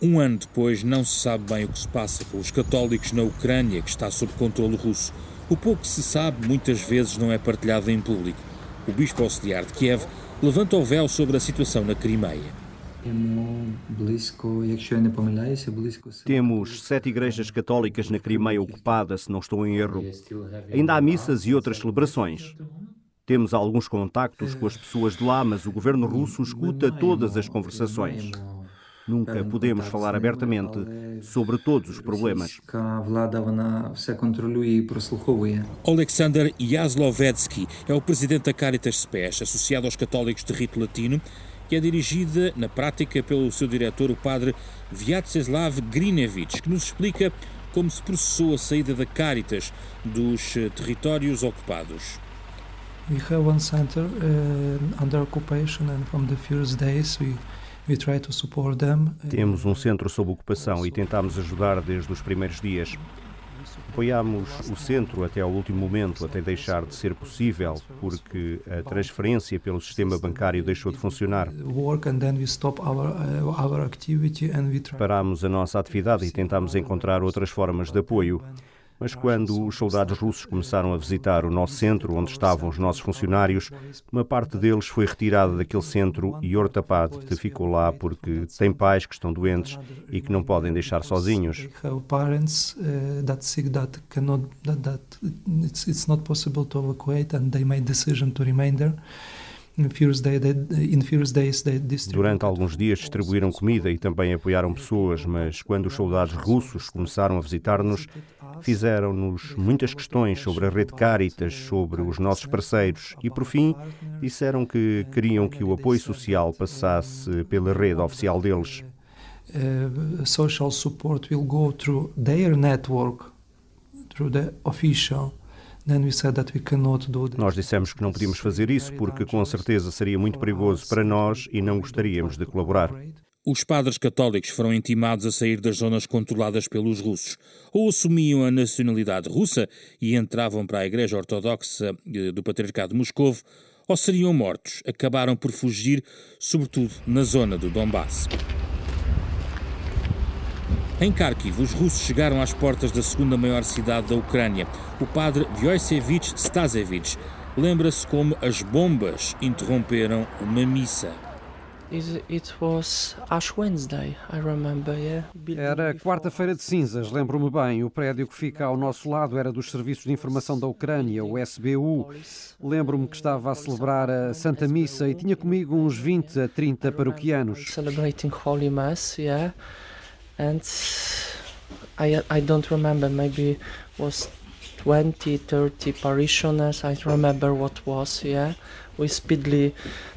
Um ano depois, não se sabe bem o que se passa com os católicos na Ucrânia, que está sob controle russo. O pouco que se sabe, muitas vezes não é partilhado em público. O bispo auxiliar de Kiev levanta o véu sobre a situação na Crimeia. Temos sete igrejas católicas na Crimeia ocupada, se não estou em erro. Ainda há missas e outras celebrações. Temos alguns contactos com as pessoas de lá, mas o governo russo escuta todas as conversações. Nunca podemos falar abertamente sobre todos os problemas. Alexander Jaslovetsky é o presidente da Caritas Spes, associado aos católicos de rito latino, que é dirigida na prática pelo seu diretor, o padre Vyacheslav Grinevich, que nos explica como se processou a saída da Caritas dos eh, territórios ocupados. We have one center uh, under occupation and from the first days we temos um centro sob ocupação e tentamos ajudar desde os primeiros dias. Apoiámos o centro até ao último momento, até deixar de ser possível, porque a transferência pelo sistema bancário deixou de funcionar. Uh, Parámos a nossa atividade e tentámos encontrar outras formas de apoio. Mas quando os soldados russos começaram a visitar o nosso centro, onde estavam os nossos funcionários, uma parte deles foi retirada daquele centro e Ortapad ficou lá porque tem pais que estão doentes e que não podem deixar sozinhos. Durante alguns dias distribuíram comida e também apoiaram pessoas, mas quando os soldados russos começaram a visitar-nos, fizeram-nos muitas questões sobre a rede Caritas, sobre os nossos parceiros e, por fim, disseram que queriam que o apoio social passasse pela rede oficial deles. Uh, social support will go through their network, through the official nós dissemos que não podíamos fazer isso porque com certeza seria muito perigoso para nós e não gostaríamos de colaborar. Os padres católicos foram intimados a sair das zonas controladas pelos russos. Ou assumiam a nacionalidade russa e entravam para a Igreja Ortodoxa eh, do Patriarcado de Moscovo, ou seriam mortos. Acabaram por fugir, sobretudo na zona do Donbass. Em Kharkiv, os russos chegaram às portas da segunda maior cidade da Ucrânia. O padre Vyosevich Stasevich lembra-se como as bombas interromperam uma missa. Era quarta-feira de cinzas, lembro-me bem. O prédio que fica ao nosso lado era dos Serviços de Informação da Ucrânia, o SBU. Lembro-me que estava a celebrar a Santa Missa e tinha comigo uns 20 a 30 paroquianos. Celebrating Holy Mass, yeah and I, I don't remember maybe was 20 30 parishioners I remember what was yeah. We speedily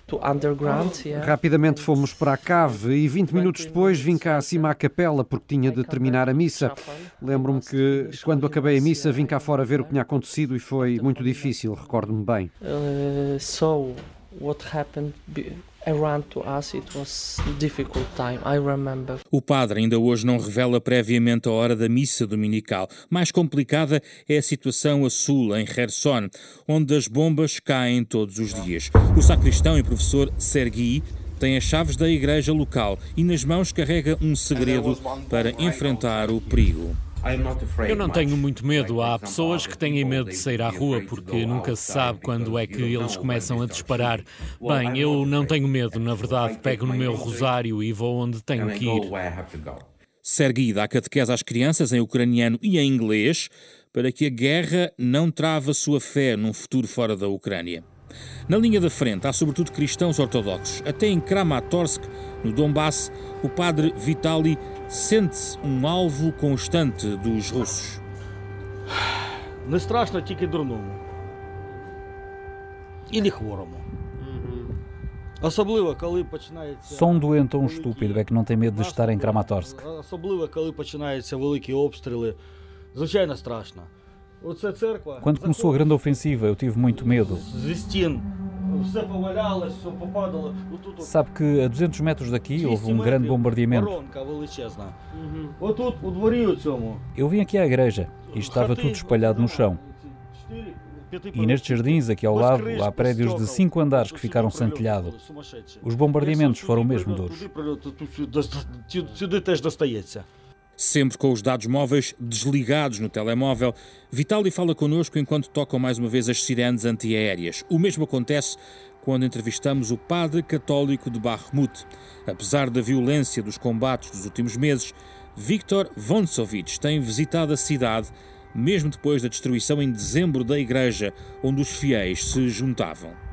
to underground yeah. Rapidamente fomos para a cave e 20 minutos depois vim cá acima à capela porque tinha de terminar a missa. Lembro-me que quando acabei a missa vim cá fora ver o que tinha acontecido e foi muito difícil, recordo-me bem. Uh, so what happened o padre ainda hoje não revela previamente a hora da missa dominical. Mais complicada é a situação a sul, em Kherson, onde as bombas caem todos os dias. O sacristão e professor Sergei tem as chaves da igreja local e nas mãos carrega um segredo para enfrentar o perigo. Eu não tenho muito medo. Há pessoas que têm medo de sair à rua porque nunca se sabe quando é que eles começam a disparar. Bem, eu não tenho medo, na verdade. Pego no meu rosário e vou onde tenho que ir. Sergei dá catequese às crianças em ucraniano e em inglês para que a guerra não trave a sua fé num futuro fora da Ucrânia. Na linha da frente há sobretudo cristãos ortodoxos. Até em Kramatorsk, no Donbass, o padre Vitaly sente-se um alvo constante dos russos. Не страшно тільки дурному. І хворому. Особливо, коли починається... Só um doente ou um estúpido é que não tem medo de estar em Kramatorsk. Особливо, коли починаються великі обстріли. Звичайно, страшно. Quando começou a grande ofensiva, eu tive muito medo. Sabe que a 200 metros daqui houve um grande bombardeamento. Eu vim aqui à igreja e estava tudo espalhado no chão. E nestes jardins, aqui ao lado, há prédios de cinco andares que ficaram sem telhado. Os bombardeamentos foram mesmo duros. Sempre com os dados móveis desligados no telemóvel, Vitali fala connosco enquanto tocam mais uma vez as sirenes antiaéreas. O mesmo acontece quando entrevistamos o padre católico de Bakhmut. Apesar da violência dos combates dos últimos meses, Viktor Vonsovich tem visitado a cidade mesmo depois da destruição em dezembro da igreja onde os fiéis se juntavam.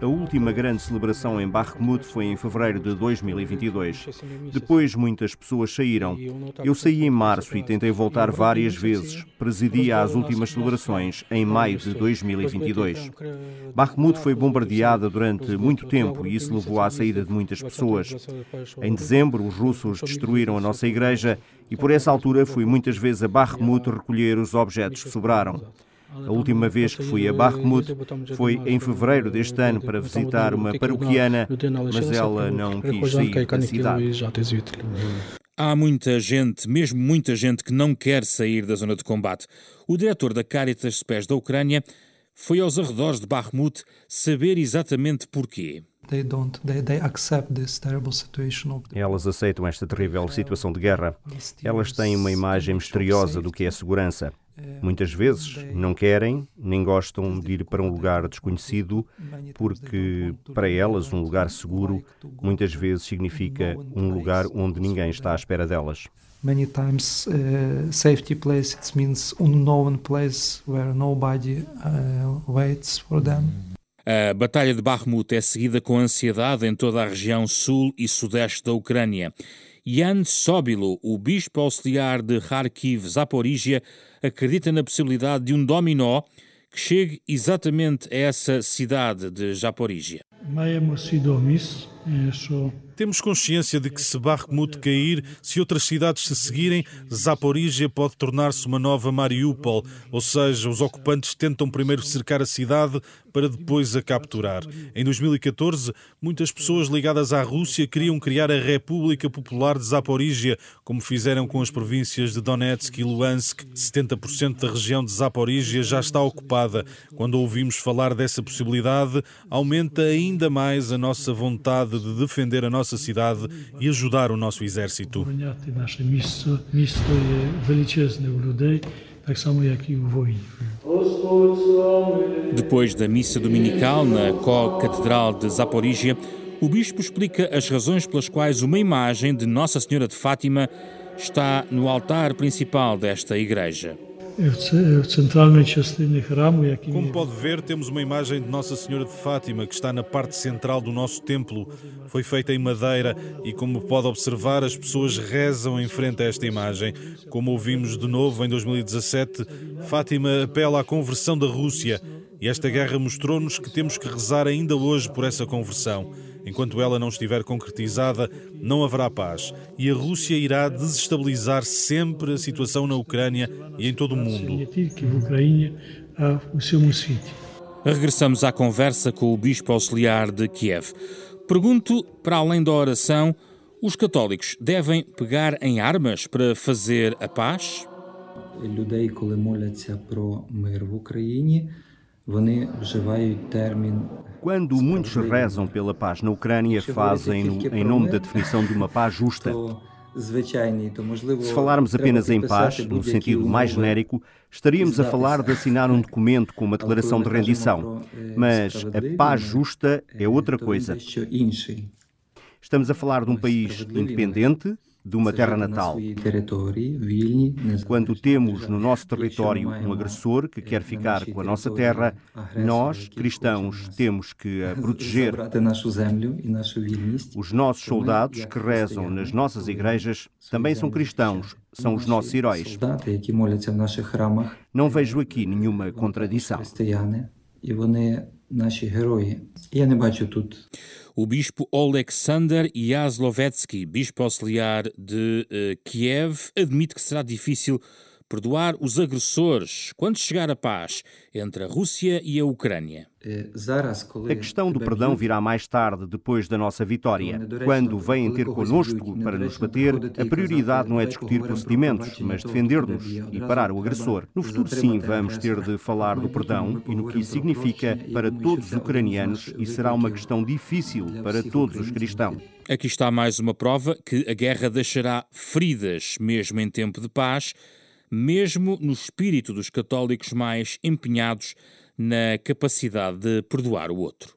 A última grande celebração em Bakhmut foi em fevereiro de 2022. Depois muitas pessoas saíram. Eu saí em março e tentei voltar várias vezes. Presidia as últimas celebrações em maio de 2022. Bakhmut foi bombardeada durante muito tempo e isso levou à saída de muitas pessoas. Em dezembro, os russos destruíram a nossa igreja e por essa altura fui muitas vezes a Bakhmut recolher os objetos que sobraram. A última vez que fui a Bakhmut foi em fevereiro deste ano para visitar uma paroquiana, mas ela não quis sair da cidade. Há muita gente, mesmo muita gente, que não quer sair da zona de combate. O diretor da Caritas Pés da Ucrânia foi aos arredores de Bakhmut saber exatamente porquê. Elas aceitam esta terrível situação de guerra. Elas têm uma imagem misteriosa do que é segurança. Muitas vezes não querem nem gostam de ir para um lugar desconhecido, porque para elas um lugar seguro muitas vezes significa um lugar onde ninguém está à espera delas. Many times uh, safety place it means unknown place where nobody uh, waits for them. A Batalha de Bakhmut é seguida com ansiedade em toda a região sul e sudeste da Ucrânia. Jan Sobilo, o bispo auxiliar de Kharkiv, Zaporizhia, acredita na possibilidade de um dominó que chegue exatamente a essa cidade de Zaporizhia. Temos consciência de que se Bakhmut cair, se outras cidades se seguirem, Zaporizhia pode tornar-se uma nova Mariupol, ou seja, os ocupantes tentam primeiro cercar a cidade para depois a capturar. Em 2014, muitas pessoas ligadas à Rússia queriam criar a República Popular de Zaporizhia, como fizeram com as províncias de Donetsk e Luhansk. 70% da região de Zaporizhia já está ocupada. Quando ouvimos falar dessa possibilidade, aumenta ainda mais a nossa vontade de defender a nossa cidade e ajudar o nosso exército. Depois da missa dominical na Co-Catedral de Zaporígia, o bispo explica as razões pelas quais uma imagem de Nossa Senhora de Fátima está no altar principal desta igreja. Como pode ver, temos uma imagem de Nossa Senhora de Fátima que está na parte central do nosso templo. Foi feita em madeira e, como pode observar, as pessoas rezam em frente a esta imagem. Como ouvimos de novo em 2017, Fátima apela à conversão da Rússia e esta guerra mostrou-nos que temos que rezar ainda hoje por essa conversão. Enquanto ela não estiver concretizada, não haverá paz e a Rússia irá desestabilizar sempre a situação na Ucrânia e em todo o mundo. Regressamos à conversa com o bispo auxiliar de Kiev. Pergunto, para além da oração, os católicos devem pegar em armas para fazer a paz? Quando muitos rezam pela paz na Ucrânia, fazem, em nome da definição de uma paz justa. Se falarmos apenas em paz, no sentido mais genérico, estaríamos a falar de assinar um documento com uma declaração de rendição. Mas a paz justa é outra coisa. Estamos a falar de um país independente, de uma terra natal. Quando temos no nosso território um agressor que quer ficar com a nossa terra, nós, cristãos, temos que a proteger. Os nossos soldados que rezam nas nossas igrejas também são cristãos, são os nossos heróis. Não vejo aqui nenhuma contradição Наші герої. Я не бачу тут o bispo Alexander Jaslovetsky, bispo auxiliar de uh, Kiev, admite que será difícil perdoar os agressores quando chegar a paz entre a Rússia e a Ucrânia. A questão do perdão virá mais tarde, depois da nossa vitória. Quando vêm ter connosco para nos bater, a prioridade não é discutir procedimentos, mas defender-nos e parar o agressor. No futuro, sim, vamos ter de falar do perdão e no que isso significa para todos os ucranianos e será uma questão difícil para todos os cristãos. Aqui está mais uma prova que a guerra deixará feridas, mesmo em tempo de paz, mesmo no espírito dos católicos mais empenhados na capacidade de perdoar o outro.